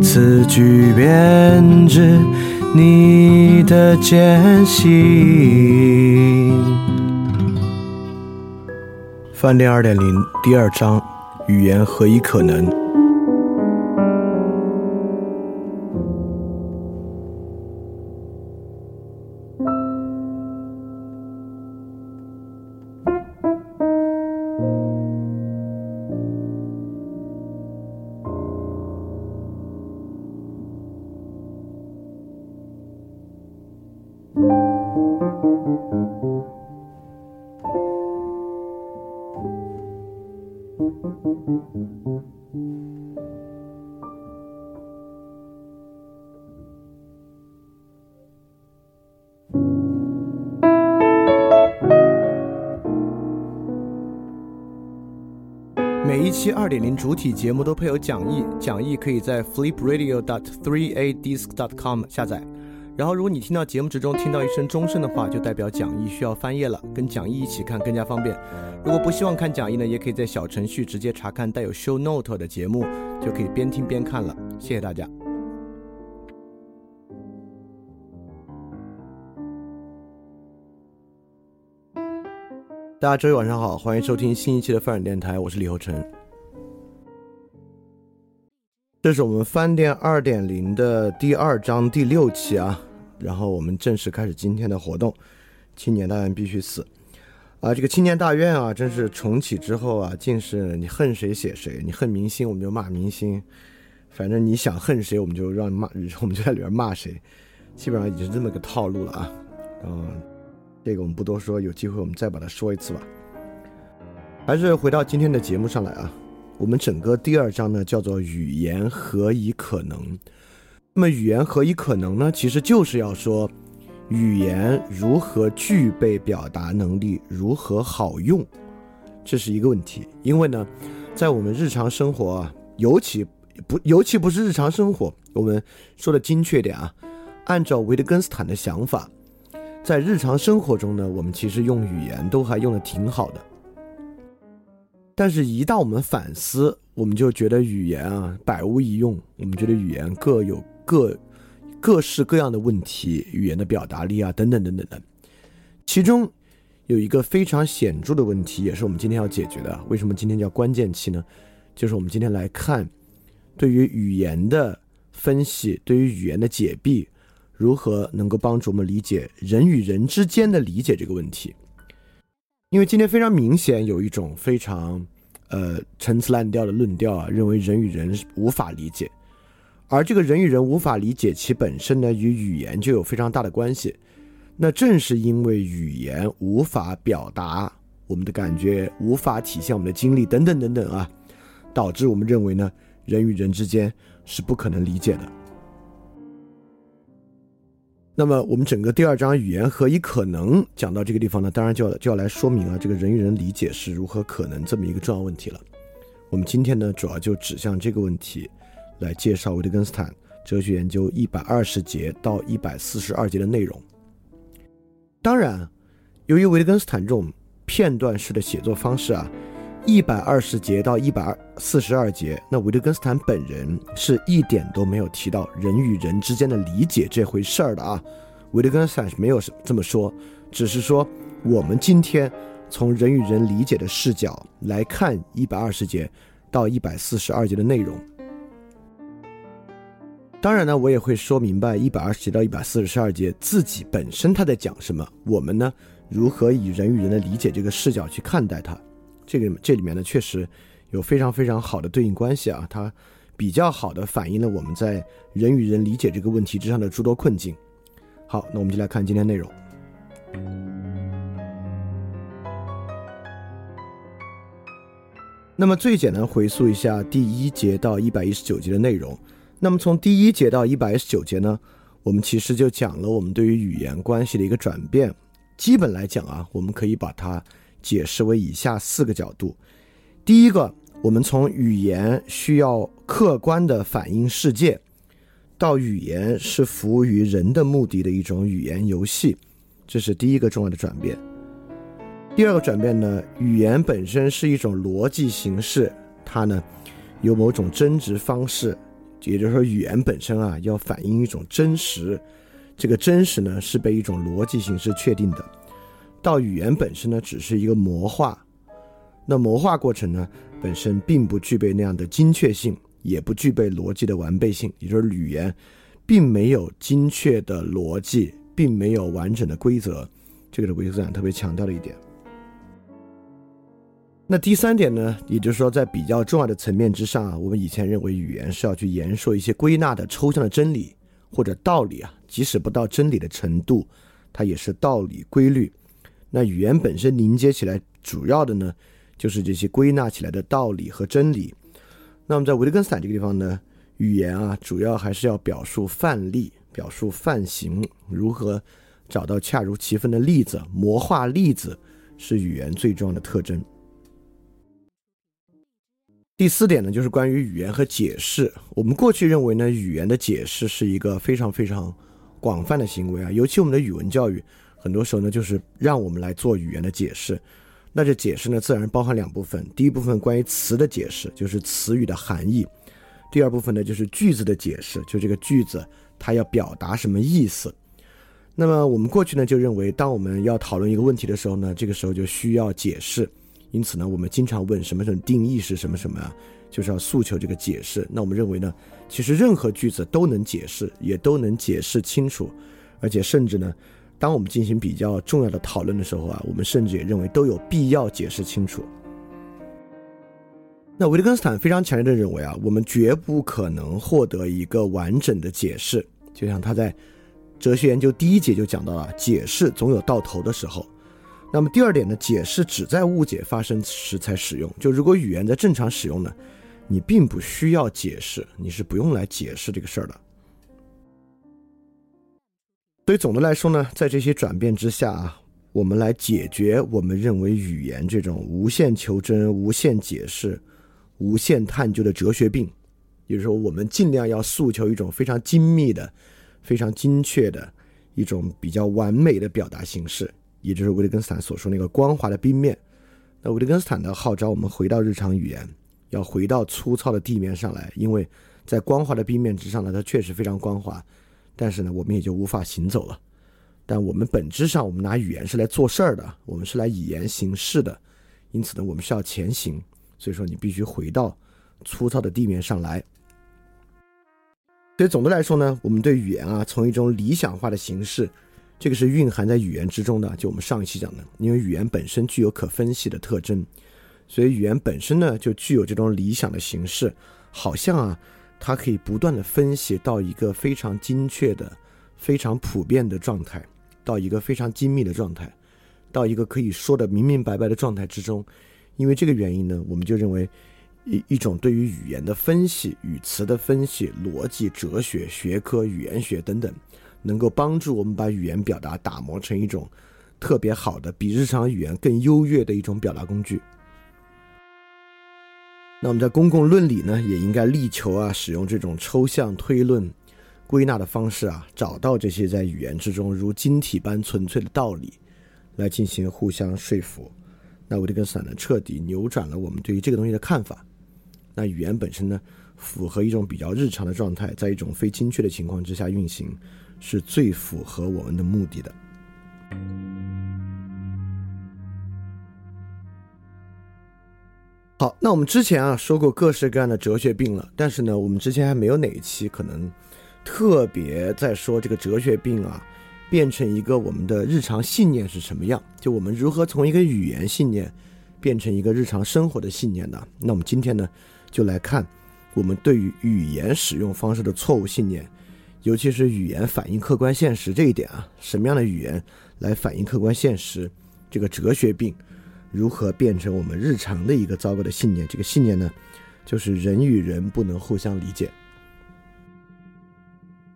此句便知你的艰辛。饭店二点零第二章语言何以可能？每一期二点零主体节目都配有讲义，讲义可以在 flipradio.dot3adisc.dot.com 下载。然后，如果你听到节目之中听到一声钟声的话，就代表讲义需要翻页了，跟讲义一起看更加方便。如果不希望看讲义呢，也可以在小程序直接查看带有 show note 的节目，就可以边听边看了。谢谢大家。大家周一晚上好，欢迎收听新一期的翻转电台，我是李厚成。这是我们饭店二点零的第二章第六期啊，然后我们正式开始今天的活动。青年大院必须死啊！这个青年大院啊，真是重启之后啊，竟是你恨谁写谁，你恨明星我们就骂明星，反正你想恨谁我们就让骂，我们就在里边骂谁，基本上已经是这么个套路了啊，嗯。这个我们不多说，有机会我们再把它说一次吧。还是回到今天的节目上来啊，我们整个第二章呢叫做“语言何以可能”。那么“语言何以可能”呢？其实就是要说语言如何具备表达能力，如何好用，这是一个问题。因为呢，在我们日常生活啊，尤其不尤其不是日常生活，我们说的精确点啊，按照维特根斯坦的想法。在日常生活中呢，我们其实用语言都还用的挺好的，但是，一旦我们反思，我们就觉得语言啊百无一用。我们觉得语言各有各各式各样的问题，语言的表达力啊等等等等的。其中有一个非常显著的问题，也是我们今天要解决的。为什么今天叫关键期呢？就是我们今天来看对于语言的分析，对于语言的解闭。如何能够帮助我们理解人与人之间的理解这个问题？因为今天非常明显有一种非常呃陈词滥调的论调啊，认为人与人无法理解，而这个人与人无法理解其本身呢，与语言就有非常大的关系。那正是因为语言无法表达我们的感觉，无法体现我们的经历等等等等啊，导致我们认为呢，人与人之间是不可能理解的。那么，我们整个第二章语言何以可能讲到这个地方呢？当然就要就要来说明啊，这个人与人理解是如何可能这么一个重要问题了。我们今天呢，主要就指向这个问题，来介绍维特根斯坦哲学研究一百二十节到一百四十二节的内容。当然，由于维特根斯坦这种片段式的写作方式啊。一百二十节到一百二四十二节，那维特根斯坦本人是一点都没有提到人与人之间的理解这回事儿的啊。维特根斯坦是没有这么说，只是说我们今天从人与人理解的视角来看一百二十节到一百四十二节的内容。当然呢，我也会说明白一百二十节到一百四十二节自己本身他在讲什么，我们呢如何以人与人的理解这个视角去看待它。这个这里面呢，确实有非常非常好的对应关系啊，它比较好的反映了我们在人与人理解这个问题之上的诸多困境。好，那我们就来看今天内容。那么最简单回溯一下第一节到一百一十九节的内容。那么从第一节到一百一十九节呢，我们其实就讲了我们对于语言关系的一个转变。基本来讲啊，我们可以把它解释为以下四个角度。第一个，我们从语言需要客观的反映世界，到语言是服务于人的目的的一种语言游戏，这是第一个重要的转变。第二个转变呢，语言本身是一种逻辑形式，它呢有某种真值方式。也就是说，语言本身啊，要反映一种真实，这个真实呢是被一种逻辑形式确定的。到语言本身呢，只是一个模化，那模化过程呢，本身并不具备那样的精确性，也不具备逻辑的完备性。也就是语言，并没有精确的逻辑，并没有完整的规则。这个是维特斯坦特别强调的一点。那第三点呢，也就是说，在比较重要的层面之上啊，我们以前认为语言是要去言说一些归纳的抽象的真理或者道理啊，即使不到真理的程度，它也是道理规律。那语言本身凝结起来，主要的呢，就是这些归纳起来的道理和真理。那么在维特根斯坦这个地方呢，语言啊，主要还是要表述范例、表述范型，如何找到恰如其分的例子，魔化例子，是语言最重要的特征。第四点呢，就是关于语言和解释。我们过去认为呢，语言的解释是一个非常非常广泛的行为啊，尤其我们的语文教育，很多时候呢，就是让我们来做语言的解释。那这解释呢，自然包含两部分：第一部分关于词的解释，就是词语的含义；第二部分呢，就是句子的解释，就这个句子它要表达什么意思。那么我们过去呢，就认为，当我们要讨论一个问题的时候呢，这个时候就需要解释。因此呢，我们经常问什么什么定义是什么什么啊，就是要诉求这个解释。那我们认为呢，其实任何句子都能解释，也都能解释清楚，而且甚至呢，当我们进行比较重要的讨论的时候啊，我们甚至也认为都有必要解释清楚。那维特根斯坦非常强烈的认为啊，我们绝不可能获得一个完整的解释，就像他在哲学研究第一节就讲到了，解释总有到头的时候。那么第二点呢，解释只在误解发生时才使用。就如果语言在正常使用呢，你并不需要解释，你是不用来解释这个事儿的。所以总的来说呢，在这些转变之下啊，我们来解决我们认为语言这种无限求真、无限解释、无限探究的哲学病，也就是说，我们尽量要诉求一种非常精密的、非常精确的一种比较完美的表达形式。也就是维特根斯坦所说那个光滑的冰面。那维特根斯坦的号召我们回到日常语言，要回到粗糙的地面上来，因为在光滑的冰面之上呢，它确实非常光滑，但是呢，我们也就无法行走了。但我们本质上，我们拿语言是来做事儿的，我们是来以言行事的，因此呢，我们是要前行。所以说，你必须回到粗糙的地面上来。所以总的来说呢，我们对语言啊，从一种理想化的形式。这个是蕴含在语言之中的，就我们上一期讲的，因为语言本身具有可分析的特征，所以语言本身呢就具有这种理想的形式，好像啊，它可以不断的分析到一个非常精确的、非常普遍的状态，到一个非常精密的状态，到一个可以说的明明白白的状态之中。因为这个原因呢，我们就认为一一种对于语言的分析、语词的分析、逻辑、哲学、学科、语言学等等。能够帮助我们把语言表达打磨成一种特别好的、比日常语言更优越的一种表达工具。那我们在公共论理呢，也应该力求啊，使用这种抽象推论、归纳的方式啊，找到这些在语言之中如晶体般纯粹的道理，来进行互相说服。那维特根斯坦呢，彻底扭转了我们对于这个东西的看法。那语言本身呢，符合一种比较日常的状态，在一种非精确的情况之下运行。是最符合我们的目的的。好，那我们之前啊说过各式各样的哲学病了，但是呢，我们之前还没有哪一期可能特别在说这个哲学病啊变成一个我们的日常信念是什么样，就我们如何从一个语言信念变成一个日常生活的信念呢？那我们今天呢就来看我们对于语言使用方式的错误信念。尤其是语言反映客观现实这一点啊，什么样的语言来反映客观现实？这个哲学病如何变成我们日常的一个糟糕的信念？这个信念呢，就是人与人不能互相理解。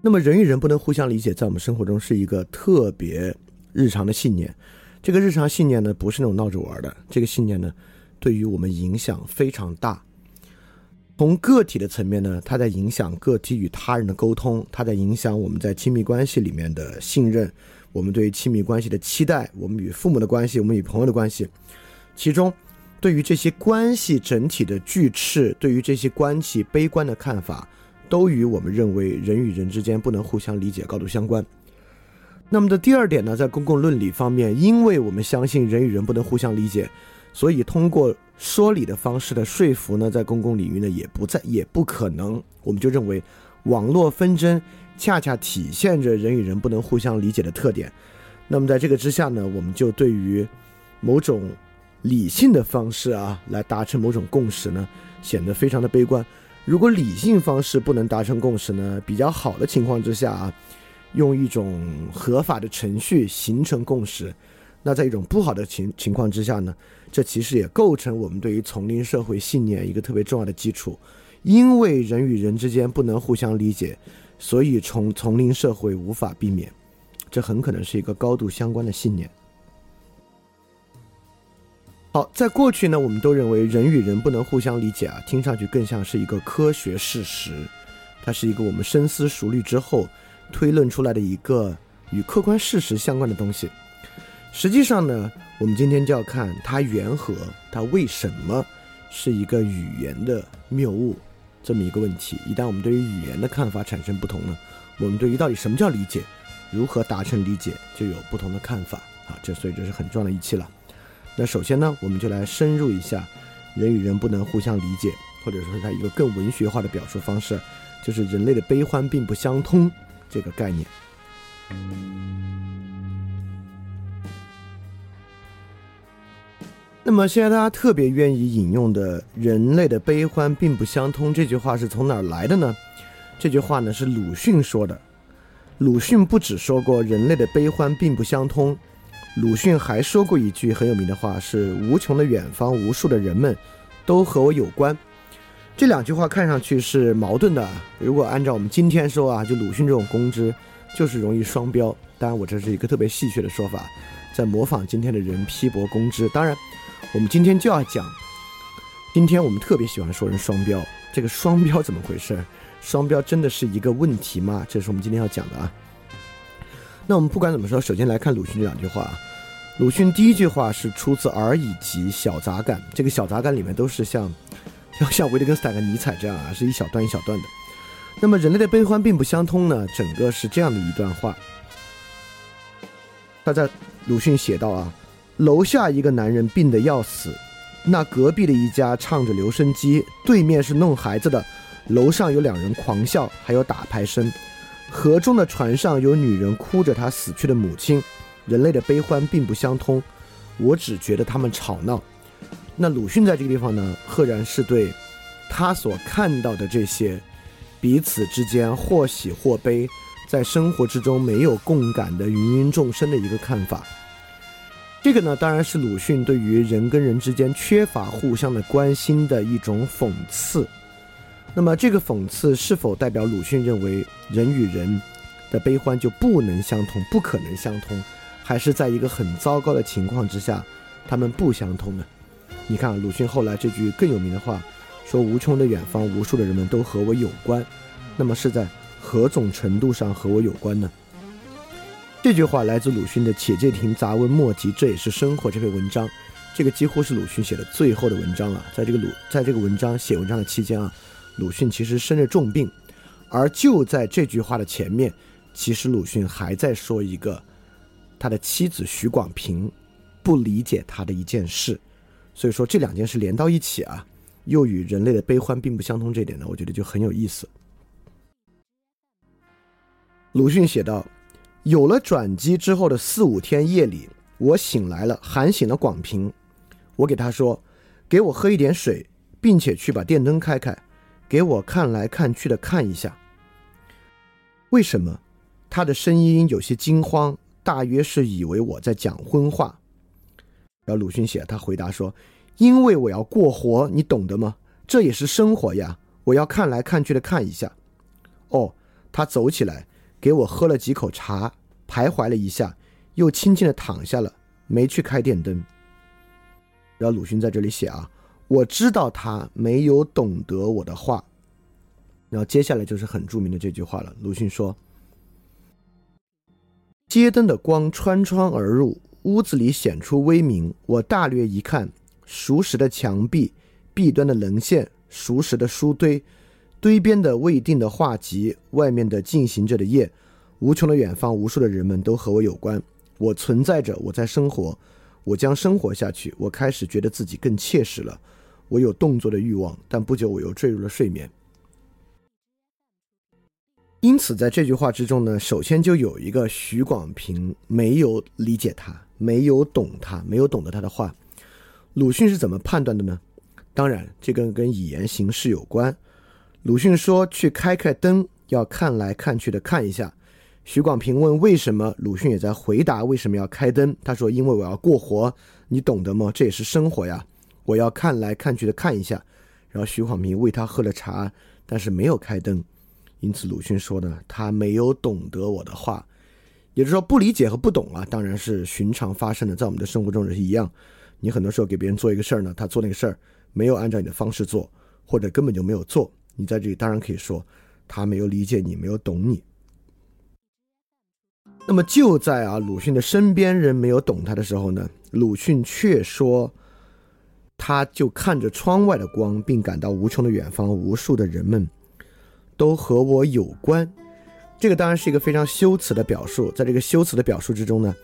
那么人与人不能互相理解，在我们生活中是一个特别日常的信念。这个日常信念呢，不是那种闹着玩的。这个信念呢，对于我们影响非常大。从个体的层面呢，它在影响个体与他人的沟通，它在影响我们在亲密关系里面的信任，我们对亲密关系的期待，我们与父母的关系，我们与朋友的关系。其中，对于这些关系整体的拒斥，对于这些关系悲观的看法，都与我们认为人与人之间不能互相理解高度相关。那么的第二点呢，在公共论理方面，因为我们相信人与人不能互相理解，所以通过说理的方式的说服呢，在公共领域呢也不在也不可能。我们就认为，网络纷争恰恰体现着人与人不能互相理解的特点。那么在这个之下呢，我们就对于某种理性的方式啊，来达成某种共识呢，显得非常的悲观。如果理性方式不能达成共识呢，比较好的情况之下啊。用一种合法的程序形成共识，那在一种不好的情情况之下呢，这其实也构成我们对于丛林社会信念一个特别重要的基础。因为人与人之间不能互相理解，所以从丛林社会无法避免。这很可能是一个高度相关的信念。好，在过去呢，我们都认为人与人不能互相理解啊，听上去更像是一个科学事实，它是一个我们深思熟虑之后。推论出来的一个与客观事实相关的东西，实际上呢，我们今天就要看它缘何，它为什么是一个语言的谬误这么一个问题。一旦我们对于语言的看法产生不同呢，我们对于到底什么叫理解，如何达成理解，就有不同的看法啊。这所以这是很重要的一期了。那首先呢，我们就来深入一下人与人不能互相理解，或者说它一个更文学化的表述方式，就是人类的悲欢并不相通。这个概念。那么现在大家特别愿意引用的“人类的悲欢并不相通”这句话是从哪儿来的呢？这句话呢是鲁迅说的。鲁迅不只说过人类的悲欢并不相通，鲁迅还说过一句很有名的话：是“无穷的远方，无数的人们，都和我有关。”这两句话看上去是矛盾的。如果按照我们今天说啊，就鲁迅这种公知，就是容易双标。当然，我这是一个特别戏谑的说法，在模仿今天的人批驳公知。当然，我们今天就要讲，今天我们特别喜欢说人双标。这个双标怎么回事？双标真的是一个问题吗？这是我们今天要讲的啊。那我们不管怎么说，首先来看鲁迅这两句话。鲁迅第一句话是出自《而已集·小杂感》，这个小杂感里面都是像。要像维特根斯坦和尼采这样啊，是一小段一小段的。那么人类的悲欢并不相通呢？整个是这样的一段话。他在鲁迅写道啊，楼下一个男人病得要死，那隔壁的一家唱着留声机，对面是弄孩子的，楼上有两人狂笑，还有打牌声。河中的船上有女人哭着她死去的母亲。人类的悲欢并不相通，我只觉得他们吵闹。那鲁迅在这个地方呢，赫然是对他所看到的这些彼此之间或喜或悲，在生活之中没有共感的芸芸众生的一个看法。这个呢，当然是鲁迅对于人跟人之间缺乏互相的关心的一种讽刺。那么，这个讽刺是否代表鲁迅认为人与人的悲欢就不能相通、不可能相通，还是在一个很糟糕的情况之下，他们不相通呢？你看，鲁迅后来这句更有名的话，说“无穷的远方，无数的人们都和我有关”，那么是在何种程度上和我有关呢？这句话来自鲁迅的《且介亭杂文末集》，这也是生活这篇文章，这个几乎是鲁迅写的最后的文章了。在这个鲁，在这个文章写文章的期间啊，鲁迅其实生着重病，而就在这句话的前面，其实鲁迅还在说一个他的妻子许广平不理解他的一件事。所以说这两件事连到一起啊，又与人类的悲欢并不相通，这点呢，我觉得就很有意思。鲁迅写道：“有了转机之后的四五天夜里，我醒来了，喊醒了广平。我给他说：‘给我喝一点水，并且去把电灯开开，给我看来看去的看一下。’为什么？他的声音有些惊慌，大约是以为我在讲荤话。”然后鲁迅写，他回答说：“因为我要过活，你懂得吗？这也是生活呀。我要看来看去的看一下。”哦，他走起来，给我喝了几口茶，徘徊了一下，又轻轻的躺下了，没去开电灯。然后鲁迅在这里写啊，我知道他没有懂得我的话。然后接下来就是很著名的这句话了。鲁迅说：“街灯的光穿窗而入，屋子里显出微明。我大略一看，熟识的墙壁，壁端的棱线，熟识的书堆，堆边的未定的画集，外面的进行着的夜，无穷的远方，无数的人们都和我有关。我存在着，我在生活，我将生活下去。我开始觉得自己更切实了。我有动作的欲望，但不久我又坠入了睡眠。”因此，在这句话之中呢，首先就有一个许广平没有理解他，没有懂他，没有懂得他的话。鲁迅是怎么判断的呢？当然，这个跟语言形式有关。鲁迅说：“去开开灯，要看来看去的看一下。”许广平问：“为什么？”鲁迅也在回答：“为什么要开灯？”他说：“因为我要过活，你懂得吗？这也是生活呀。我要看来看去的看一下。”然后徐广平为他喝了茶，但是没有开灯。因此，鲁迅说呢，他没有懂得我的话，也就是说，不理解和不懂啊，当然是寻常发生的，在我们的生活中也是一样。你很多时候给别人做一个事儿呢，他做那个事儿没有按照你的方式做，或者根本就没有做，你在这里当然可以说他没有理解你，没有懂你。那么就在啊，鲁迅的身边人没有懂他的时候呢，鲁迅却说，他就看着窗外的光，并感到无穷的远方，无数的人们。都和我有关，这个当然是一个非常修辞的表述。在这个修辞的表述之中呢，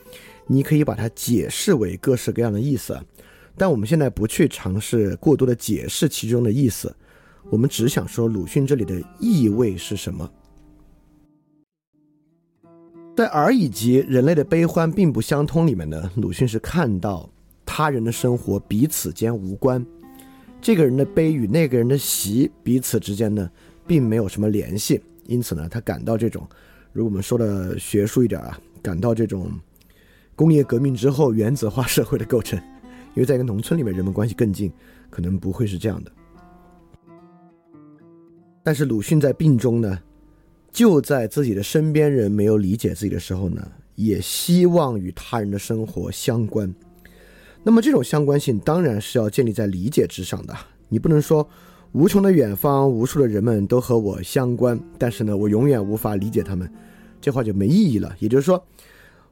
你可以把它解释为各式各样的意思。但我们现在不去尝试过多的解释其中的意思，我们只想说鲁迅这里的意味是什么。在而以及人类的悲欢并不相通里面呢，鲁迅是看到他人的生活彼此间无关，这个人的悲与那个人的喜彼此之间呢。并没有什么联系，因此呢，他感到这种，如果我们说的学术一点啊，感到这种工业革命之后原子化社会的构成，因为在一个农村里面，人们关系更近，可能不会是这样的。但是鲁迅在病中呢，就在自己的身边人没有理解自己的时候呢，也希望与他人的生活相关。那么这种相关性当然是要建立在理解之上的，你不能说。无穷的远方，无数的人们都和我相关，但是呢，我永远无法理解他们，这话就没意义了。也就是说，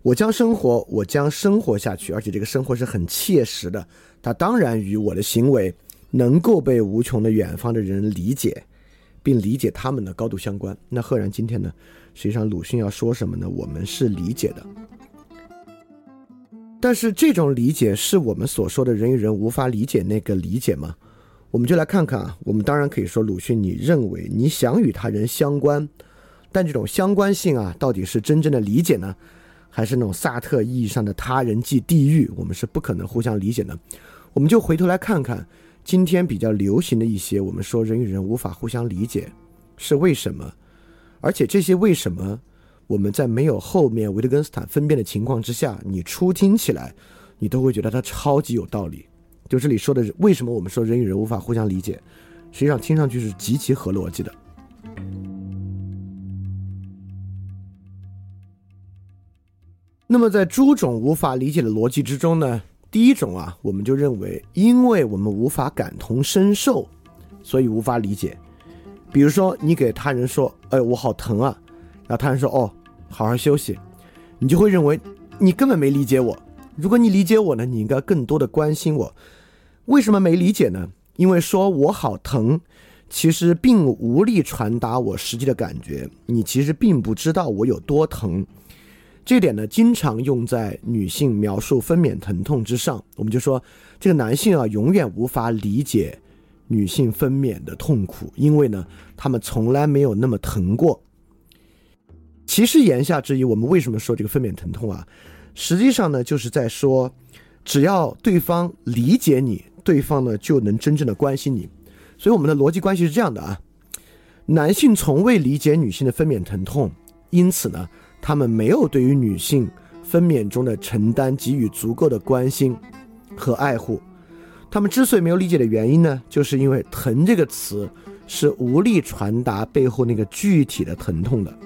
我将生活，我将生活下去，而且这个生活是很切实的，它当然与我的行为能够被无穷的远方的人理解，并理解他们的高度相关。那赫然今天呢，实际上鲁迅要说什么呢？我们是理解的，但是这种理解是我们所说的人与人无法理解那个理解吗？我们就来看看啊，我们当然可以说鲁迅，你认为你想与他人相关，但这种相关性啊，到底是真正的理解呢，还是那种萨特意义上的他人即地狱？我们是不可能互相理解的。我们就回头来看看今天比较流行的一些，我们说人与人无法互相理解是为什么？而且这些为什么，我们在没有后面维特根斯坦分辨的情况之下，你初听起来，你都会觉得它超级有道理。就这里说的，为什么我们说人与人无法互相理解？实际上听上去是极其合逻辑的。那么在诸种无法理解的逻辑之中呢，第一种啊，我们就认为，因为我们无法感同身受，所以无法理解。比如说，你给他人说：“哎，我好疼啊！”然后他人说：“哦，好好休息。”你就会认为你根本没理解我。如果你理解我呢，你应该更多的关心我。为什么没理解呢？因为说我好疼，其实并无力传达我实际的感觉。你其实并不知道我有多疼，这点呢，经常用在女性描述分娩疼痛之上。我们就说，这个男性啊，永远无法理解女性分娩的痛苦，因为呢，他们从来没有那么疼过。其实言下之意，我们为什么说这个分娩疼痛啊？实际上呢，就是在说，只要对方理解你。对方呢就能真正的关心你，所以我们的逻辑关系是这样的啊：男性从未理解女性的分娩疼痛，因此呢，他们没有对于女性分娩中的承担给予足够的关心和爱护。他们之所以没有理解的原因呢，就是因为“疼”这个词是无力传达背后那个具体的疼痛的。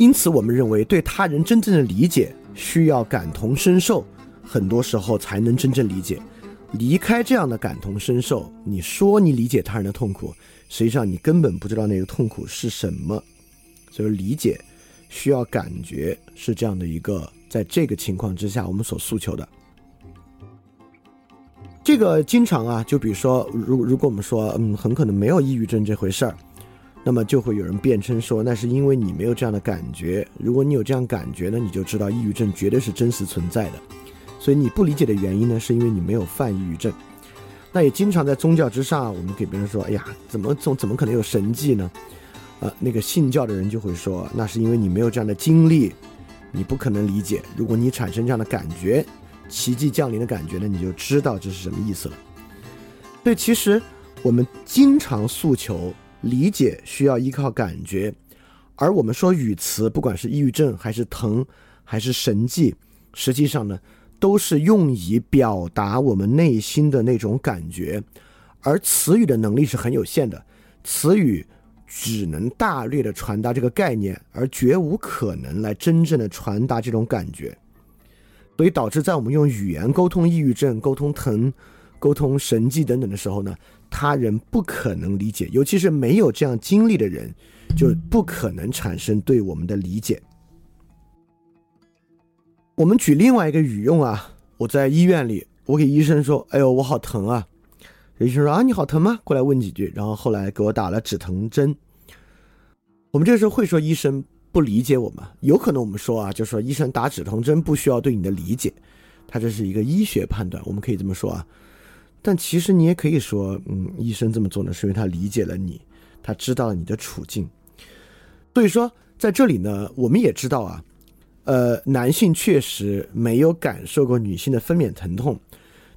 因此，我们认为对他人真正的理解需要感同身受，很多时候才能真正理解。离开这样的感同身受，你说你理解他人的痛苦，实际上你根本不知道那个痛苦是什么。所以理解需要感觉，是这样的一个，在这个情况之下，我们所诉求的。这个经常啊，就比如说，如如果我们说，嗯，很可能没有抑郁症这回事儿。那么就会有人辩称说，那是因为你没有这样的感觉。如果你有这样感觉呢，你就知道抑郁症绝对是真实存在的。所以你不理解的原因呢，是因为你没有犯抑郁症。那也经常在宗教之上，我们给别人说，哎呀，怎么总怎么可能有神迹呢？呃，那个信教的人就会说，那是因为你没有这样的经历，你不可能理解。如果你产生这样的感觉，奇迹降临的感觉呢，你就知道这是什么意思了。所以其实我们经常诉求。理解需要依靠感觉，而我们说语词，不管是抑郁症还是疼还是神迹，实际上呢，都是用以表达我们内心的那种感觉。而词语的能力是很有限的，词语只能大略的传达这个概念，而绝无可能来真正的传达这种感觉。所以导致在我们用语言沟通抑郁症、沟通疼、沟通神迹等等的时候呢。他人不可能理解，尤其是没有这样经历的人，就不可能产生对我们的理解。我们举另外一个语用啊，我在医院里，我给医生说：“哎呦，我好疼啊！”医生说：“啊，你好疼吗？”过来问几句，然后后来给我打了止疼针。我们这时候会说医生不理解我们，有可能我们说啊，就说医生打止疼针不需要对你的理解，他这是一个医学判断，我们可以这么说啊。但其实你也可以说，嗯，医生这么做呢，是因为他理解了你，他知道了你的处境。所以说，在这里呢，我们也知道啊，呃，男性确实没有感受过女性的分娩疼痛，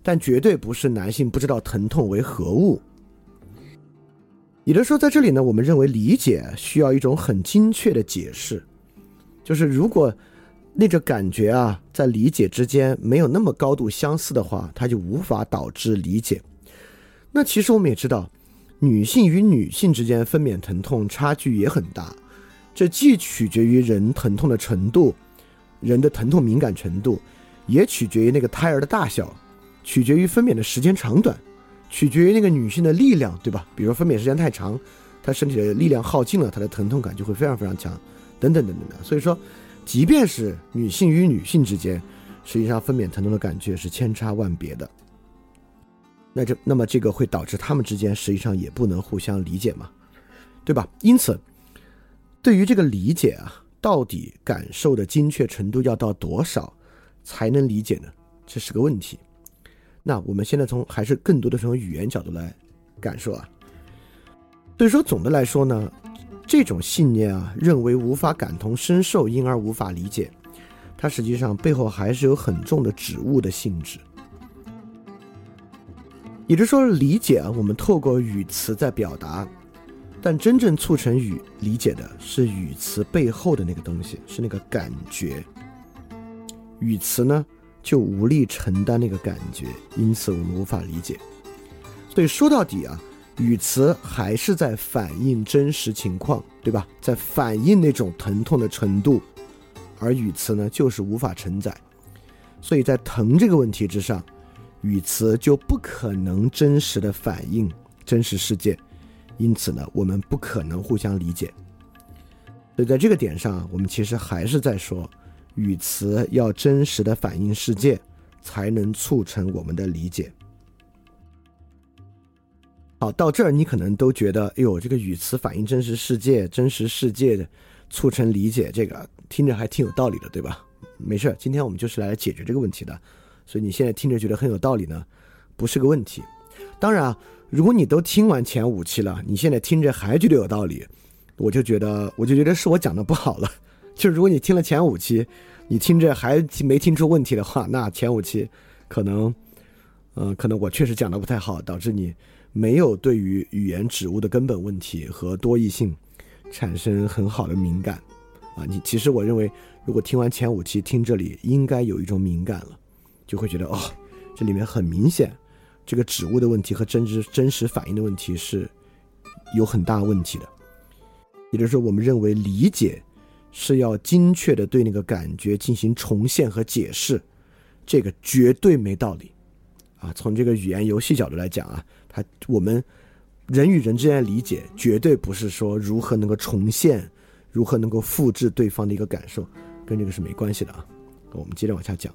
但绝对不是男性不知道疼痛为何物。也就是说，在这里呢，我们认为理解需要一种很精确的解释，就是如果。那个感觉啊，在理解之间没有那么高度相似的话，它就无法导致理解。那其实我们也知道，女性与女性之间分娩疼痛差距也很大，这既取决于人疼痛的程度，人的疼痛敏感程度，也取决于那个胎儿的大小，取决于分娩的时间长短，取决于那个女性的力量，对吧？比如分娩时间太长，她身体的力量耗尽了，她的疼痛感就会非常非常强，等等等等的。所以说。即便是女性与女性之间，实际上分娩疼痛的感觉是千差万别的。那就那么这个会导致他们之间实际上也不能互相理解嘛，对吧？因此，对于这个理解啊，到底感受的精确程度要到多少才能理解呢？这是个问题。那我们现在从还是更多的从语言角度来感受啊。所以说，总的来说呢。这种信念啊，认为无法感同身受，因而无法理解，它实际上背后还是有很重的指物的性质。也就是说，理解啊，我们透过语词在表达，但真正促成语理解的是语词背后的那个东西，是那个感觉。语词呢，就无力承担那个感觉，因此我们无法理解。所以说到底啊。语词还是在反映真实情况，对吧？在反映那种疼痛的程度，而语词呢，就是无法承载。所以在疼这个问题之上，语词就不可能真实的反映真实世界，因此呢，我们不可能互相理解。所以在这个点上，我们其实还是在说，语词要真实的反映世界，才能促成我们的理解。好，到这儿你可能都觉得，哎呦，这个语词反映真实世界，真实世界的促成理解，这个听着还挺有道理的，对吧？没事，今天我们就是来解决这个问题的。所以你现在听着觉得很有道理呢，不是个问题。当然啊，如果你都听完前五期了，你现在听着还觉得有道理，我就觉得，我就觉得是我讲的不好了。就是如果你听了前五期，你听着还没听出问题的话，那前五期可能，嗯，可能我确实讲的不太好，导致你。没有对于语言指物的根本问题和多义性产生很好的敏感，啊，你其实我认为，如果听完前五期，听这里应该有一种敏感了，就会觉得哦，这里面很明显，这个指物的问题和真实真实反应的问题是有很大问题的。也就是说，我们认为理解是要精确的对那个感觉进行重现和解释，这个绝对没道理。啊，从这个语言游戏角度来讲啊，还我们人与人之间的理解，绝对不是说如何能够重现，如何能够复制对方的一个感受，跟这个是没关系的啊。我们接着往下讲。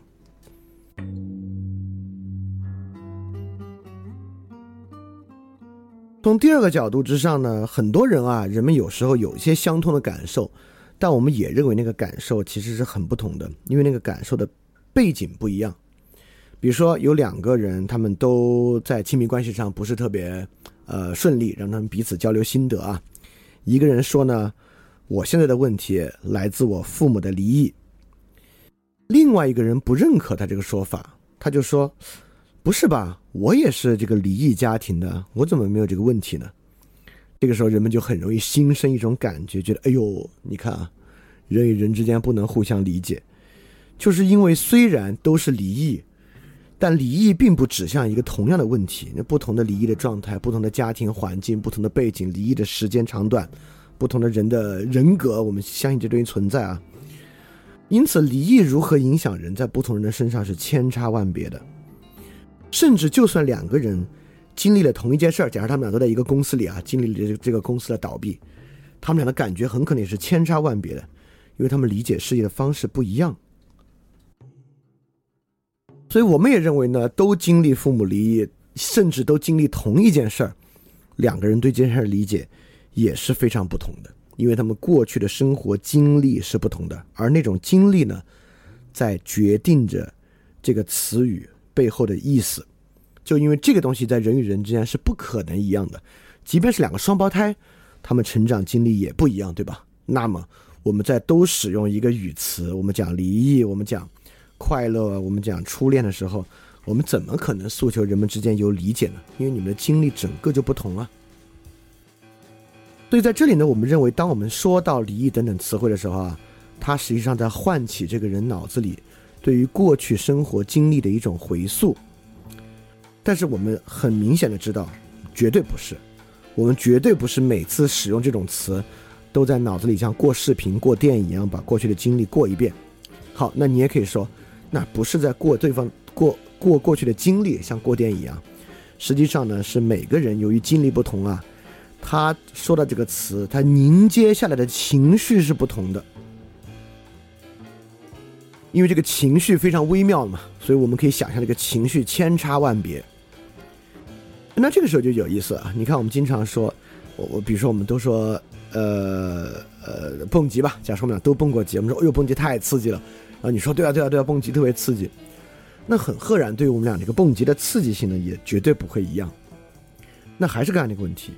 从第二个角度之上呢，很多人啊，人们有时候有一些相同的感受，但我们也认为那个感受其实是很不同的，因为那个感受的背景不一样。比如说，有两个人，他们都在亲密关系上不是特别，呃，顺利，让他们彼此交流心得啊。一个人说呢，我现在的问题来自我父母的离异。另外一个人不认可他这个说法，他就说，不是吧，我也是这个离异家庭的，我怎么没有这个问题呢？这个时候，人们就很容易心生一种感觉，觉得，哎呦，你看啊，人与人之间不能互相理解，就是因为虽然都是离异。但离异并不指向一个同样的问题，那不同的离异的状态、不同的家庭环境、不同的背景、离异的时间长短、不同的人的人格，我们相信这东西存在啊。因此，离异如何影响人在不同人的身上是千差万别的。甚至就算两个人经历了同一件事儿，假如他们俩都在一个公司里啊，经历了这这个公司的倒闭，他们俩的感觉很可能也是千差万别的，因为他们理解世界的方式不一样。所以我们也认为呢，都经历父母离异，甚至都经历同一件事儿，两个人对这件事儿理解也是非常不同的，因为他们过去的生活经历是不同的，而那种经历呢，在决定着这个词语背后的意思。就因为这个东西在人与人之间是不可能一样的，即便是两个双胞胎，他们成长经历也不一样，对吧？那么我们在都使用一个语词，我们讲离异，我们讲。快乐，我们讲初恋的时候，我们怎么可能诉求人们之间有理解呢？因为你们的经历整个就不同啊。所以在这里呢，我们认为，当我们说到离异等等词汇的时候啊，它实际上在唤起这个人脑子里对于过去生活经历的一种回溯。但是我们很明显的知道，绝对不是，我们绝对不是每次使用这种词，都在脑子里像过视频、过电影一样把过去的经历过一遍。好，那你也可以说。那不是在过对方过过过去的经历，像过电影一样。实际上呢，是每个人由于经历不同啊，他说的这个词，他凝结下来的情绪是不同的。因为这个情绪非常微妙嘛，所以我们可以想象这个情绪千差万别。那这个时候就有意思啊！你看，我们经常说，我我比如说，我们都说，呃呃，蹦极吧。假设我们俩都蹦过极，我们说，哎呦，蹦极太刺激了。啊，你说对啊，对啊，对啊，蹦极特别刺激，那很赫然，对于我们俩这个蹦极的刺激性呢，也绝对不会一样。那还是刚才那个问题，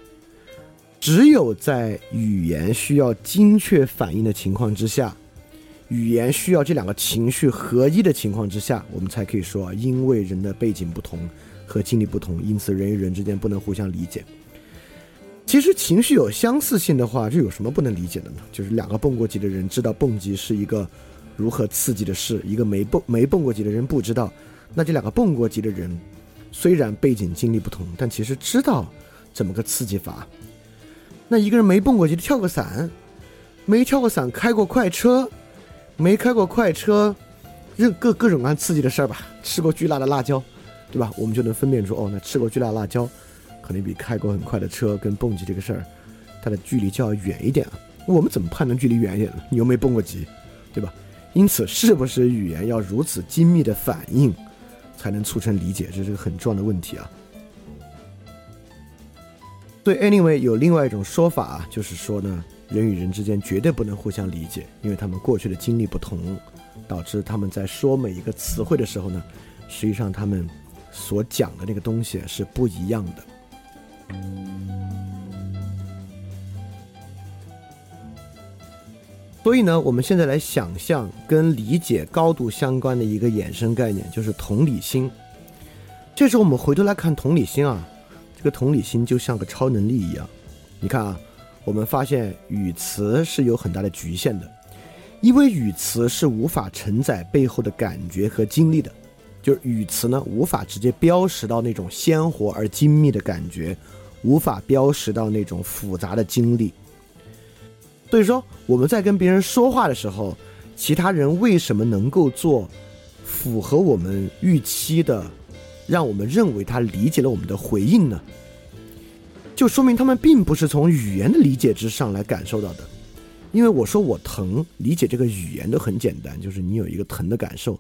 只有在语言需要精确反应的情况之下，语言需要这两个情绪合一的情况之下，我们才可以说，因为人的背景不同和经历不同，因此人与人之间不能互相理解。其实情绪有相似性的话，这有什么不能理解的呢？就是两个蹦过极的人知道蹦极是一个。如何刺激的事，一个没蹦没蹦过极的人不知道。那这两个蹦过极的人，虽然背景经历不同，但其实知道怎么个刺激法。那一个人没蹦过极的跳个伞，没跳过伞开过快车，没开过快车，任各各种各样刺激的事儿吧。吃过巨辣的辣椒，对吧？我们就能分辨出哦，那吃过巨辣辣椒，可能比开过很快的车跟蹦极这个事儿，它的距离就要远一点啊。我们怎么判断距离远一点呢？你又没蹦过极，对吧？因此，是不是语言要如此精密的反应，才能促成理解？这是个很重要的问题啊。对，anyway，有另外一种说法啊，就是说呢，人与人之间绝对不能互相理解，因为他们过去的经历不同，导致他们在说每一个词汇的时候呢，实际上他们所讲的那个东西是不一样的。所以呢，我们现在来想象跟理解高度相关的一个衍生概念，就是同理心。这时候我们回头来看同理心啊，这个同理心就像个超能力一样。你看啊，我们发现语词是有很大的局限的，因为语词是无法承载背后的感觉和经历的，就是语词呢无法直接标识到那种鲜活而精密的感觉，无法标识到那种复杂的经历。所以说我们在跟别人说话的时候，其他人为什么能够做符合我们预期的，让我们认为他理解了我们的回应呢？就说明他们并不是从语言的理解之上来感受到的。因为我说我疼，理解这个语言都很简单，就是你有一个疼的感受，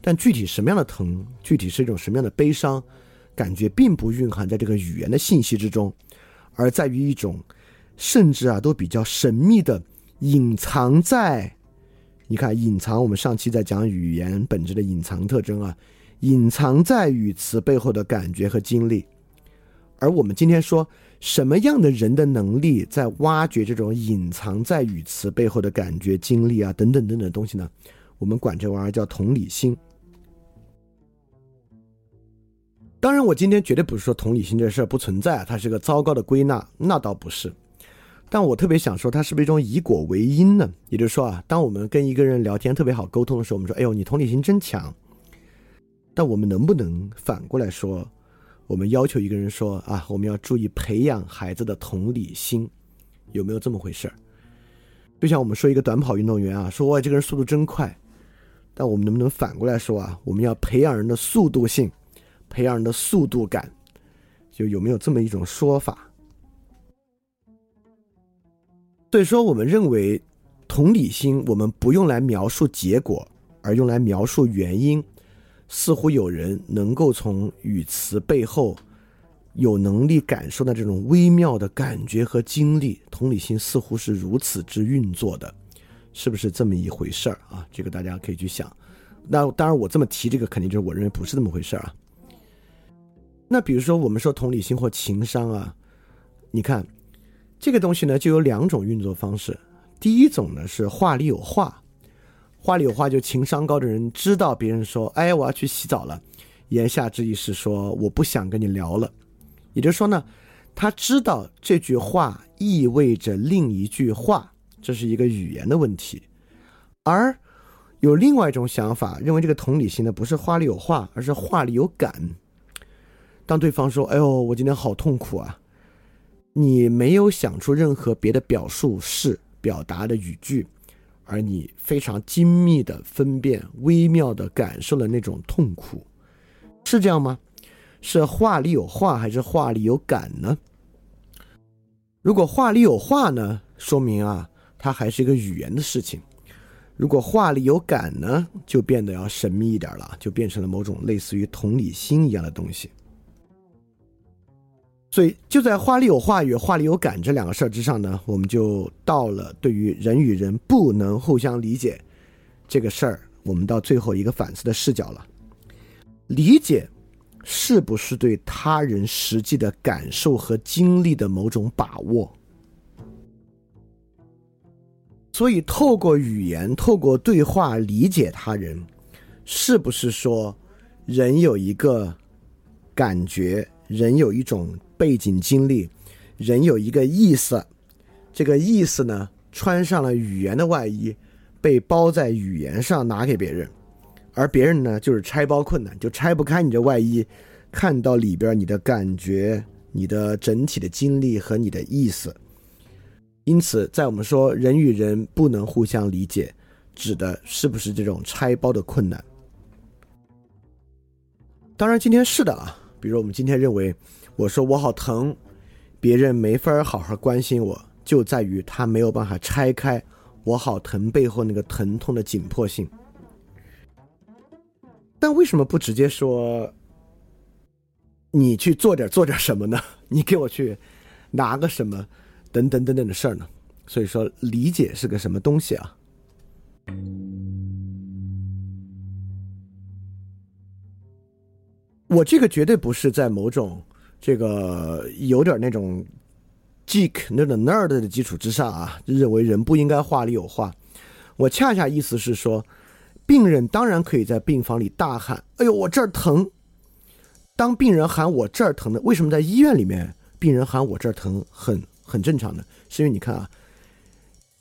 但具体什么样的疼，具体是一种什么样的悲伤，感觉并不蕴含在这个语言的信息之中，而在于一种甚至啊都比较神秘的隐藏在，你看隐藏，我们上期在讲语言本质的隐藏特征啊，隐藏在语词背后的感觉和经历，而我们今天说。什么样的人的能力在挖掘这种隐藏在语词背后的感觉、经历啊，等等等等东西呢？我们管这玩意儿叫同理心。当然，我今天绝对不是说同理心这事儿不存在，它是个糟糕的归纳，那倒不是。但我特别想说，它是不是一种以果为因呢？也就是说啊，当我们跟一个人聊天特别好沟通的时候，我们说：“哎呦，你同理心真强。”但我们能不能反过来说？我们要求一个人说啊，我们要注意培养孩子的同理心，有没有这么回事儿？就像我们说一个短跑运动员啊，说哇这个人速度真快，但我们能不能反过来说啊，我们要培养人的速度性，培养人的速度感，就有没有这么一种说法？所以说，我们认为同理心，我们不用来描述结果，而用来描述原因。似乎有人能够从语词背后有能力感受到这种微妙的感觉和经历，同理心似乎是如此之运作的，是不是这么一回事儿啊？这个大家可以去想。那当然，我这么提这个，肯定就是我认为不是这么回事儿啊。那比如说，我们说同理心或情商啊，你看这个东西呢，就有两种运作方式。第一种呢是话里有话。话里有话，就情商高的人知道别人说：“哎，我要去洗澡了。”言下之意是说我不想跟你聊了。也就是说呢，他知道这句话意味着另一句话，这是一个语言的问题。而有另外一种想法，认为这个同理心呢不是话里有话，而是话里有感。当对方说：“哎呦，我今天好痛苦啊！”你没有想出任何别的表述式表达的语句。而你非常精密的分辨、微妙的感受了那种痛苦，是这样吗？是话里有话还是话里有感呢？如果话里有话呢，说明啊，它还是一个语言的事情；如果话里有感呢，就变得要神秘一点了，就变成了某种类似于同理心一样的东西。所以，就在话里有话与话里有感这两个事儿之上呢，我们就到了对于人与人不能互相理解这个事儿，我们到最后一个反思的视角了。理解是不是对他人实际的感受和经历的某种把握？所以，透过语言，透过对话理解他人，是不是说人有一个感觉，人有一种？背景经历，人有一个意思，这个意思呢，穿上了语言的外衣，被包在语言上拿给别人，而别人呢，就是拆包困难，就拆不开你这外衣，看到里边你的感觉、你的整体的经历和你的意思。因此，在我们说人与人不能互相理解，指的是不是这种拆包的困难？当然，今天是的啊，比如我们今天认为。我说我好疼，别人没法好好关心我，就在于他没有办法拆开我好疼背后那个疼痛的紧迫性。但为什么不直接说你去做点做点什么呢？你给我去拿个什么等等等等的事儿呢？所以说，理解是个什么东西啊？我这个绝对不是在某种。这个有点那种 geek 那种 nerd 的基础之上啊，认为人不应该话里有话。我恰恰意思是说，病人当然可以在病房里大喊：“哎呦，我这儿疼！”当病人喊我这儿疼的，为什么在医院里面病人喊我这儿疼很很正常的？是因为你看啊，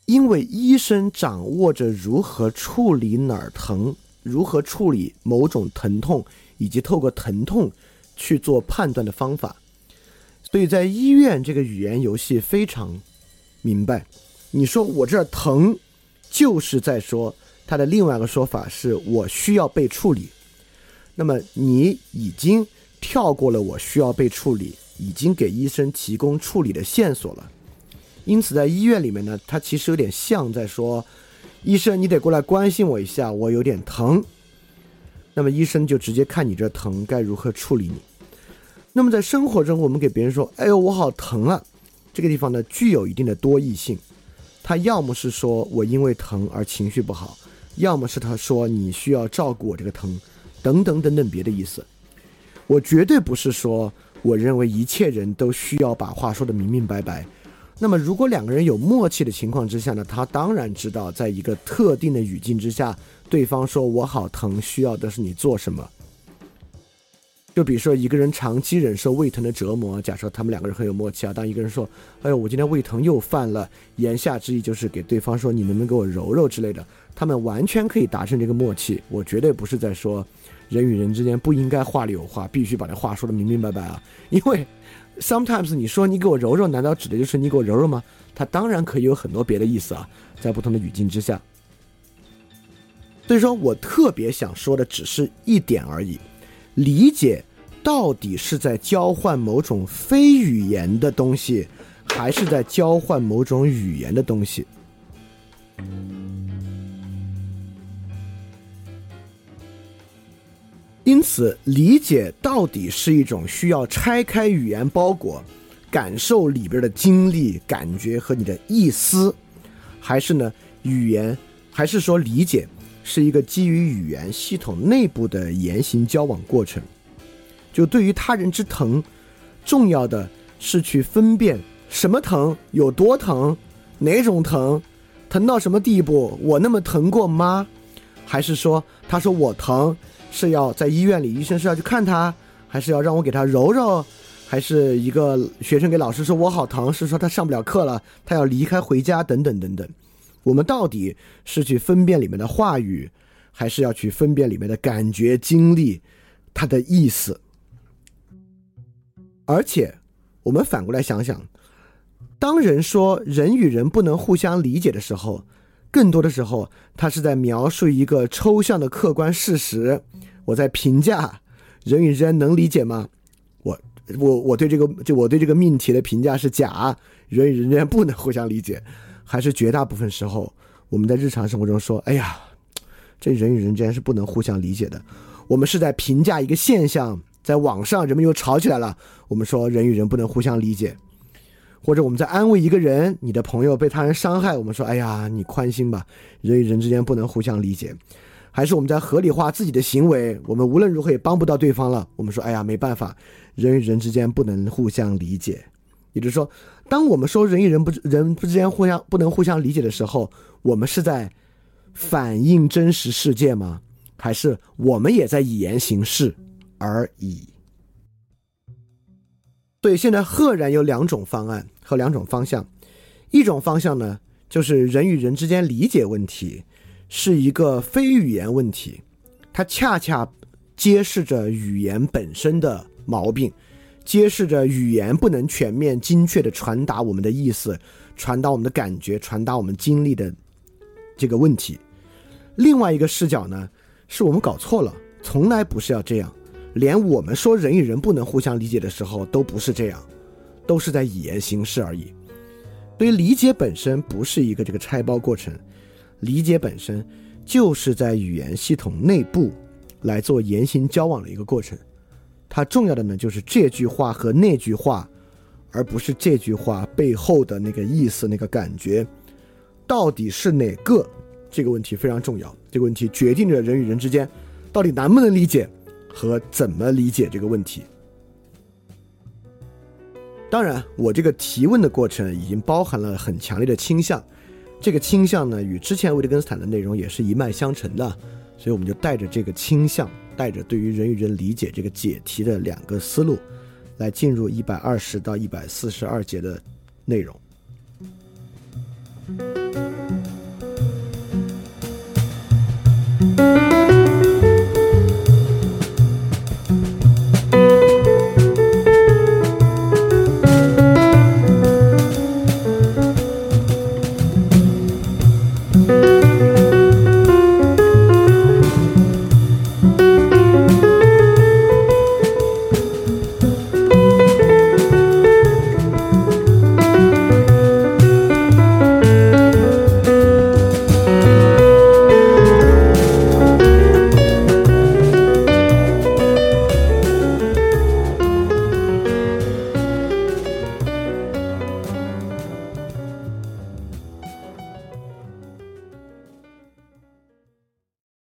因为医生掌握着如何处理哪儿疼，如何处理某种疼痛，以及透过疼痛。去做判断的方法，所以在医院这个语言游戏非常明白，你说我这儿疼，就是在说他的另外一个说法是我需要被处理。那么你已经跳过了我需要被处理，已经给医生提供处理的线索了。因此，在医院里面呢，它其实有点像在说，医生你得过来关心我一下，我有点疼。那么医生就直接看你这疼该如何处理你。那么在生活中，我们给别人说：“哎呦，我好疼啊！”这个地方呢，具有一定的多义性。他要么是说我因为疼而情绪不好，要么是他说你需要照顾我这个疼，等等等等别的意思。我绝对不是说我认为一切人都需要把话说的明明白白。那么如果两个人有默契的情况之下呢，他当然知道在一个特定的语境之下，对方说我好疼，需要的是你做什么。就比如说一个人长期忍受胃疼的折磨，假设他们两个人很有默契啊。当一个人说：“哎呦，我今天胃疼又犯了。”言下之意就是给对方说：“你能不能给我揉揉之类的？”他们完全可以达成这个默契。我绝对不是在说人与人之间不应该话里有话，必须把这话说的明明白白啊。因为 sometimes 你说你给我揉揉，难道指的就是你给我揉揉吗？它当然可以有很多别的意思啊，在不同的语境之下。所以说我特别想说的只是一点而已。理解到底是在交换某种非语言的东西，还是在交换某种语言的东西？因此，理解到底是一种需要拆开语言包裹，感受里边的经历、感觉和你的意思，还是呢？语言，还是说理解？是一个基于语言系统内部的言行交往过程。就对于他人之疼，重要的是去分辨什么疼、有多疼、哪种疼、疼到什么地步。我那么疼过吗？还是说他说我疼是要在医院里，医生是要去看他，还是要让我给他揉揉？还是一个学生给老师说我好疼，是说他上不了课了，他要离开回家等等等等。我们到底是去分辨里面的话语，还是要去分辨里面的感觉经历，他的意思？而且，我们反过来想想，当人说人与人不能互相理解的时候，更多的时候，他是在描述一个抽象的客观事实。我在评价人与人能理解吗？我我我对这个就我对这个命题的评价是假，人与人之间不能互相理解。还是绝大部分时候，我们在日常生活中说：“哎呀，这人与人之间是不能互相理解的。”我们是在评价一个现象，在网上人们又吵起来了。我们说人与人不能互相理解，或者我们在安慰一个人，你的朋友被他人伤害，我们说：“哎呀，你宽心吧。”人与人之间不能互相理解，还是我们在合理化自己的行为，我们无论如何也帮不到对方了。我们说：“哎呀，没办法，人与人之间不能互相理解。”也就是说。当我们说人与人不人不之间互相不能互相理解的时候，我们是在反映真实世界吗？还是我们也在以言行事而已？所以现在赫然有两种方案和两种方向。一种方向呢，就是人与人之间理解问题是一个非语言问题，它恰恰揭示着语言本身的毛病。揭示着语言不能全面、精确的传达我们的意思、传达我们的感觉、传达我们经历的这个问题。另外一个视角呢，是我们搞错了，从来不是要这样。连我们说人与人不能互相理解的时候，都不是这样，都是在以言行事而已。所以理解本身不是一个这个拆包过程，理解本身就是在语言系统内部来做言行交往的一个过程。它重要的呢，就是这句话和那句话，而不是这句话背后的那个意思、那个感觉，到底是哪个？这个问题非常重要。这个问题决定着人与人之间到底能不能理解和怎么理解这个问题。当然，我这个提问的过程已经包含了很强烈的倾向，这个倾向呢，与之前维特根斯坦的内容也是一脉相承的，所以我们就带着这个倾向，带着对于人与人理解这个解题的两个思路，来进入一百二十到一百四十二节的内容。